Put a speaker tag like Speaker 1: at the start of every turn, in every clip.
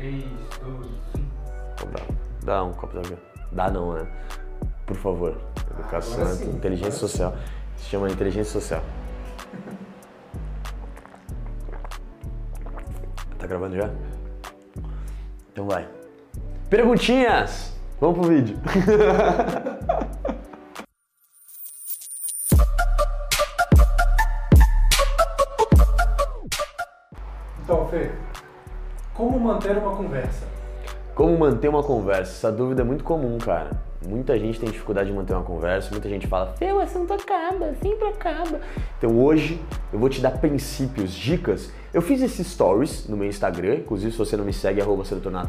Speaker 1: 3, 2, 1.
Speaker 2: Dá, dá um copo d'água. Dá não, né? Por favor. Educação,
Speaker 1: Agora sim,
Speaker 2: inteligência social. Se chama inteligência social. Tá gravando já? Então vai. Perguntinhas! Vamos pro vídeo.
Speaker 1: Então, Fê, como manter uma conversa?
Speaker 2: Como manter uma conversa? Essa dúvida é muito comum, cara. Muita gente tem dificuldade de manter uma conversa, muita gente fala, Fê, assunto acaba, sempre acaba. Então hoje eu vou te dar princípios, dicas. Eu fiz esses stories no meu Instagram, inclusive se você não me segue, arroba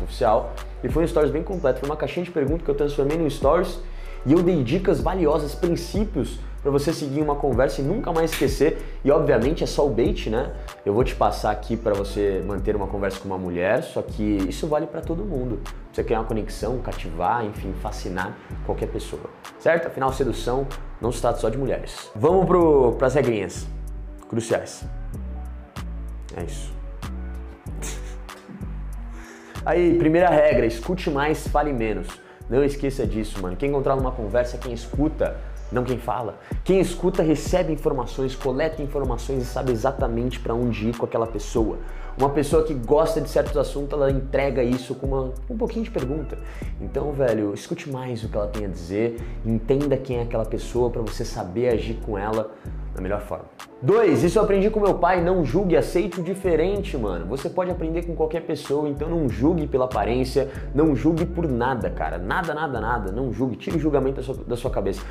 Speaker 2: Oficial, e foi um stories bem completo, foi uma caixinha de perguntas que eu transformei num stories e eu dei dicas valiosas, princípios para você seguir uma conversa e nunca mais esquecer. E obviamente é só o bait, né? Eu vou te passar aqui para você manter uma conversa com uma mulher, só que isso vale para todo mundo. Você criar uma conexão, cativar, enfim, fascinar qualquer pessoa. Certo? Afinal, sedução não se trata só de mulheres. Vamos pro, pras regrinhas cruciais. É isso. Aí, primeira regra, escute mais, fale menos. Não esqueça disso, mano. Quem encontrar numa conversa quem escuta, não quem fala. Quem escuta recebe informações, coleta informações e sabe exatamente para onde ir com aquela pessoa. Uma pessoa que gosta de certos assuntos, ela entrega isso com uma, um pouquinho de pergunta. Então, velho, escute mais o que ela tem a dizer, entenda quem é aquela pessoa para você saber agir com ela da melhor forma. Dois, isso eu aprendi com meu pai, não julgue, aceite o diferente, mano. Você pode aprender com qualquer pessoa, então não julgue pela aparência, não julgue por nada, cara. Nada, nada, nada. Não julgue, tire o julgamento da sua, da sua cabeça.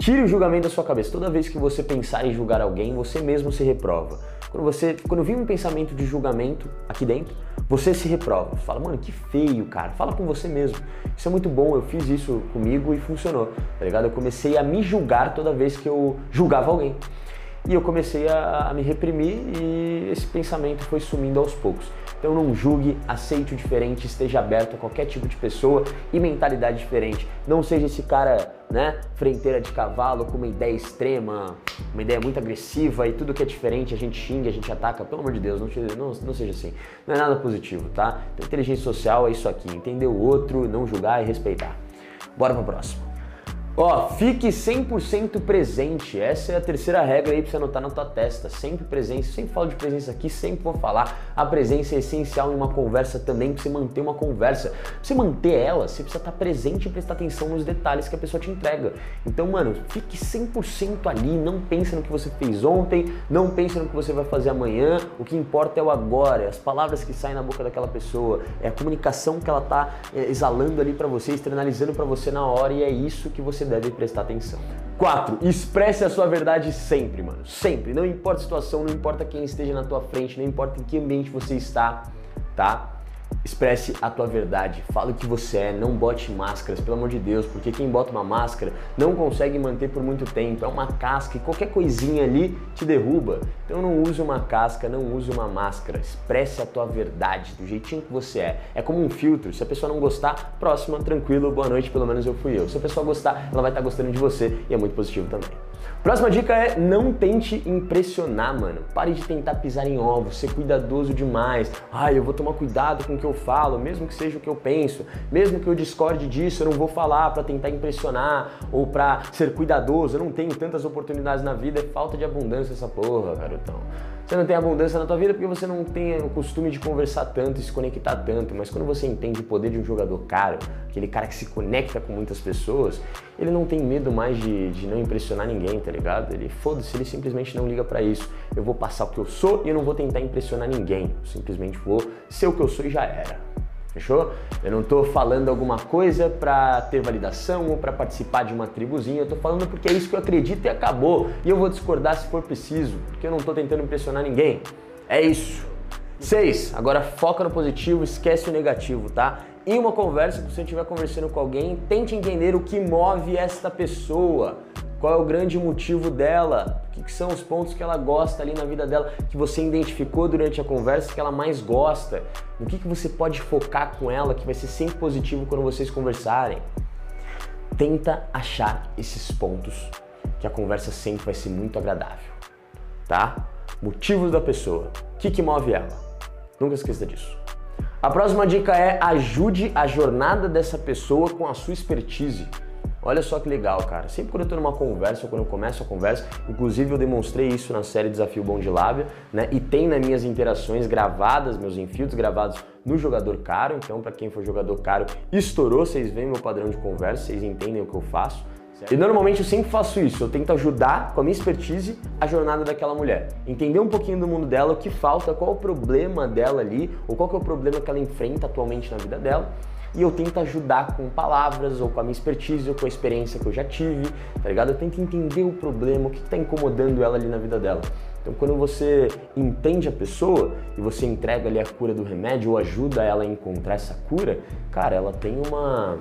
Speaker 2: Tire o julgamento da sua cabeça. Toda vez que você pensar em julgar alguém, você mesmo se reprova. Quando você, quando vir um pensamento de julgamento aqui dentro, você se reprova. Fala, mano, que feio, cara. Fala com você mesmo. Isso é muito bom. Eu fiz isso comigo e funcionou, tá ligado? Eu comecei a me julgar toda vez que eu julgava alguém. E eu comecei a, a me reprimir e esse pensamento foi sumindo aos poucos. Então não julgue, aceite o diferente, esteja aberto a qualquer tipo de pessoa e mentalidade diferente. Não seja esse cara, né, frenteira de cavalo com uma ideia extrema, uma ideia muito agressiva e tudo que é diferente a gente xinga, a gente ataca. Pelo amor de Deus, não, não, não seja assim. Não é nada positivo, tá? Então, inteligência social é isso aqui, entender o outro, não julgar e respeitar. Bora pro próximo. Ó, fique 100% presente. Essa é a terceira regra aí pra você anotar na tua testa. Sempre presença. Sempre falo de presença aqui, sempre vou falar. A presença é essencial em uma conversa também pra você manter uma conversa. Pra você manter ela, você precisa estar presente e prestar atenção nos detalhes que a pessoa te entrega. Então, mano, fique 100% ali. Não pense no que você fez ontem, não pense no que você vai fazer amanhã. O que importa é o agora, é as palavras que saem na boca daquela pessoa, é a comunicação que ela tá é, exalando ali pra você, externalizando pra você na hora e é isso que você deve prestar atenção. 4. Expresse a sua verdade sempre, mano. Sempre. Não importa a situação, não importa quem esteja na tua frente, não importa em que ambiente você está, tá? Expresse a tua verdade, fala o que você é, não bote máscaras, pelo amor de Deus, porque quem bota uma máscara não consegue manter por muito tempo, é uma casca e qualquer coisinha ali te derruba. Então não use uma casca, não use uma máscara, expresse a tua verdade, do jeitinho que você é. É como um filtro, se a pessoa não gostar, próxima, tranquilo, boa noite, pelo menos eu fui eu. Se a pessoa gostar, ela vai estar gostando de você e é muito positivo também. Próxima dica é não tente impressionar, mano. Pare de tentar pisar em ovos, ser cuidadoso demais. Ai, eu vou tomar cuidado com o que eu falo, mesmo que seja o que eu penso, mesmo que eu discorde disso, eu não vou falar pra tentar impressionar ou pra ser cuidadoso. Eu não tenho tantas oportunidades na vida, é falta de abundância essa porra, garotão. Você não tem abundância na tua vida porque você não tem o costume de conversar tanto e se conectar tanto, mas quando você entende o poder de um jogador caro, aquele cara que se conecta com muitas pessoas, ele não tem medo mais de, de não impressionar ninguém, tá ligado? Ele foda-se, ele simplesmente não liga pra isso. Eu vou passar o que eu sou e eu não vou tentar impressionar ninguém. Eu simplesmente vou ser o que eu sou e já era. Fechou? Eu não tô falando alguma coisa pra ter validação ou pra participar de uma tribuzinha, eu tô falando porque é isso que eu acredito e acabou. E eu vou discordar se for preciso, porque eu não tô tentando impressionar ninguém. É isso. 6. Agora foca no positivo, esquece o negativo, tá? Em uma conversa, se você estiver conversando com alguém, tente entender o que move esta pessoa. Qual é o grande motivo dela? O que, são os pontos que ela gosta ali na vida dela, que você identificou durante a conversa, que ela mais gosta? No que, que você pode focar com ela, que vai ser sempre positivo quando vocês conversarem? Tenta achar esses pontos, que a conversa sempre vai ser muito agradável, tá? Motivos da pessoa, o que, que move ela? Nunca esqueça disso. A próxima dica é ajude a jornada dessa pessoa com a sua expertise. Olha só que legal, cara. Sempre quando eu tô numa conversa, ou quando eu começo a conversa, inclusive eu demonstrei isso na série Desafio Bom de Lábia, né? E tem nas minhas interações gravadas, meus infiltros gravados no jogador caro. Então, para quem for jogador caro, estourou, vocês veem meu padrão de conversa, vocês entendem o que eu faço. E normalmente eu sempre faço isso, eu tento ajudar com a minha expertise a jornada daquela mulher. Entender um pouquinho do mundo dela, o que falta, qual o problema dela ali, ou qual é o problema que ela enfrenta atualmente na vida dela e eu tento ajudar com palavras ou com a minha expertise ou com a experiência que eu já tive, tá ligado? Eu tento entender o problema, o que está incomodando ela ali na vida dela. Então, quando você entende a pessoa e você entrega ali a cura do remédio ou ajuda ela a encontrar essa cura, cara, ela tem uma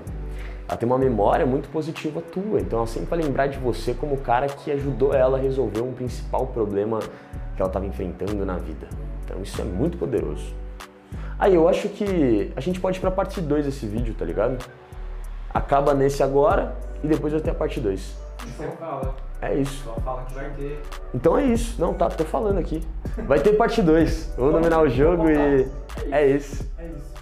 Speaker 2: ela tem uma memória muito positiva tua. Então, ela sempre vai lembrar de você como o cara que ajudou ela a resolver um principal problema que ela estava enfrentando na vida. Então, isso é muito poderoso. Aí eu acho que a gente pode ir pra parte 2 desse vídeo, tá ligado? Acaba nesse agora e depois vai ter a parte 2.
Speaker 1: Você fala.
Speaker 2: É isso.
Speaker 1: Só fala que vai ter.
Speaker 2: Então é isso. Não, tá, tô falando aqui. Vai ter parte 2. Vou dominar o jogo e. É isso.
Speaker 1: É isso.